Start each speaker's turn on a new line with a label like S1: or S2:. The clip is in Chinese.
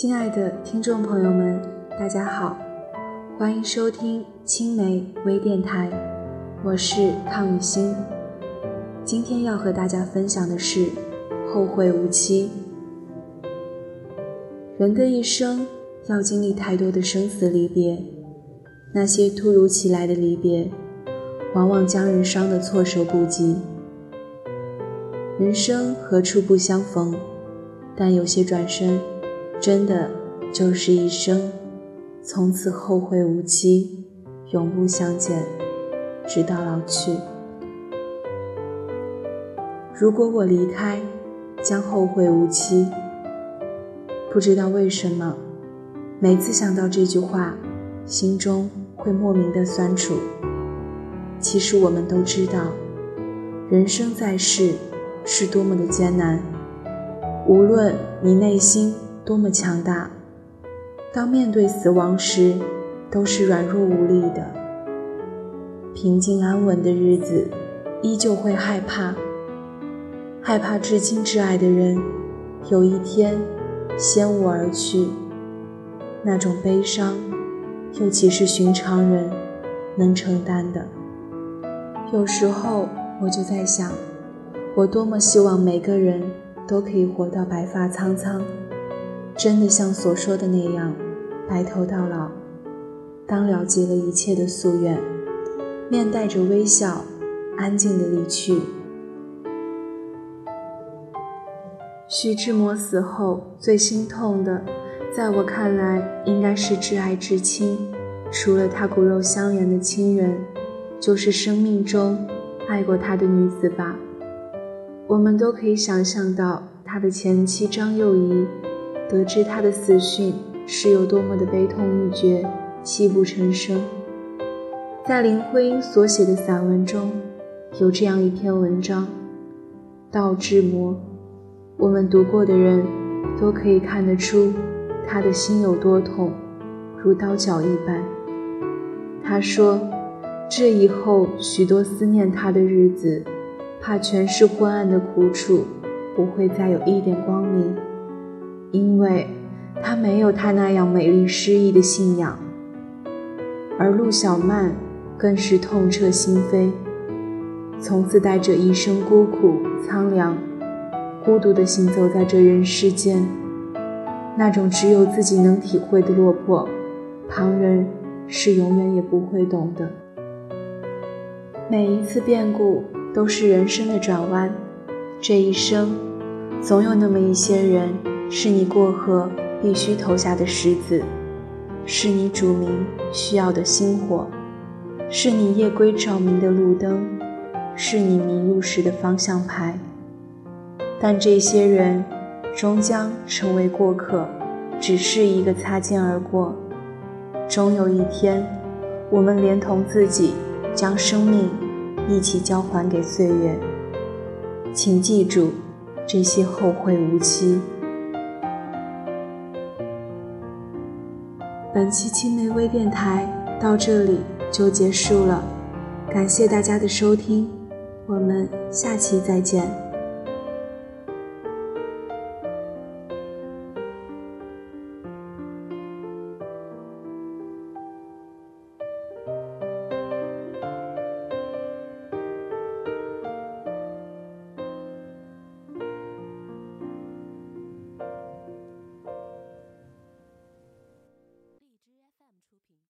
S1: 亲爱的听众朋友们，大家好，欢迎收听青梅微电台，我是康雨欣。今天要和大家分享的是后会无期。人的一生要经历太多的生死离别，那些突如其来的离别，往往将人伤得措手不及。人生何处不相逢？但有些转身，真的就是一生，从此后会无期，永不相见，直到老去。如果我离开，将后会无期。不知道为什么，每次想到这句话，心中会莫名的酸楚。其实我们都知道，人生在世是多么的艰难。无论你内心多么强大，当面对死亡时，都是软弱无力的。平静安稳的日子，依旧会害怕，害怕至亲至爱的人有一天先我而去，那种悲伤，又岂是寻常人能承担的？有时候我就在想，我多么希望每个人。都可以活到白发苍苍，真的像所说的那样，白头到老。当了结了一切的夙愿，面带着微笑，安静的离去。徐志摩死后最心痛的，在我看来，应该是挚爱至亲，除了他骨肉相连的亲人，就是生命中爱过他的女子吧。我们都可以想象到，他的前妻张幼仪得知他的死讯是有多么的悲痛欲绝、泣不成声。在林徽因所写的散文中，有这样一篇文章《道志摩》，我们读过的人都可以看得出他的心有多痛，如刀绞一般。他说：“这以后许多思念他的日子。”怕全是昏暗的苦楚，不会再有一点光明，因为他没有他那样美丽诗意的信仰。而陆小曼更是痛彻心扉，从此带着一生孤苦苍凉、孤独地行走在这人世间，那种只有自己能体会的落魄，旁人是永远也不会懂的。每一次变故。都是人生的转弯，这一生，总有那么一些人，是你过河必须投下的石子，是你主明需要的星火，是你夜归照明的路灯，是你迷路时的方向牌。但这些人，终将成为过客，只是一个擦肩而过。终有一天，我们连同自己，将生命。一起交还给岁月，请记住这些后会无期。本期青梅微电台到这里就结束了，感谢大家的收听，我们下期再见。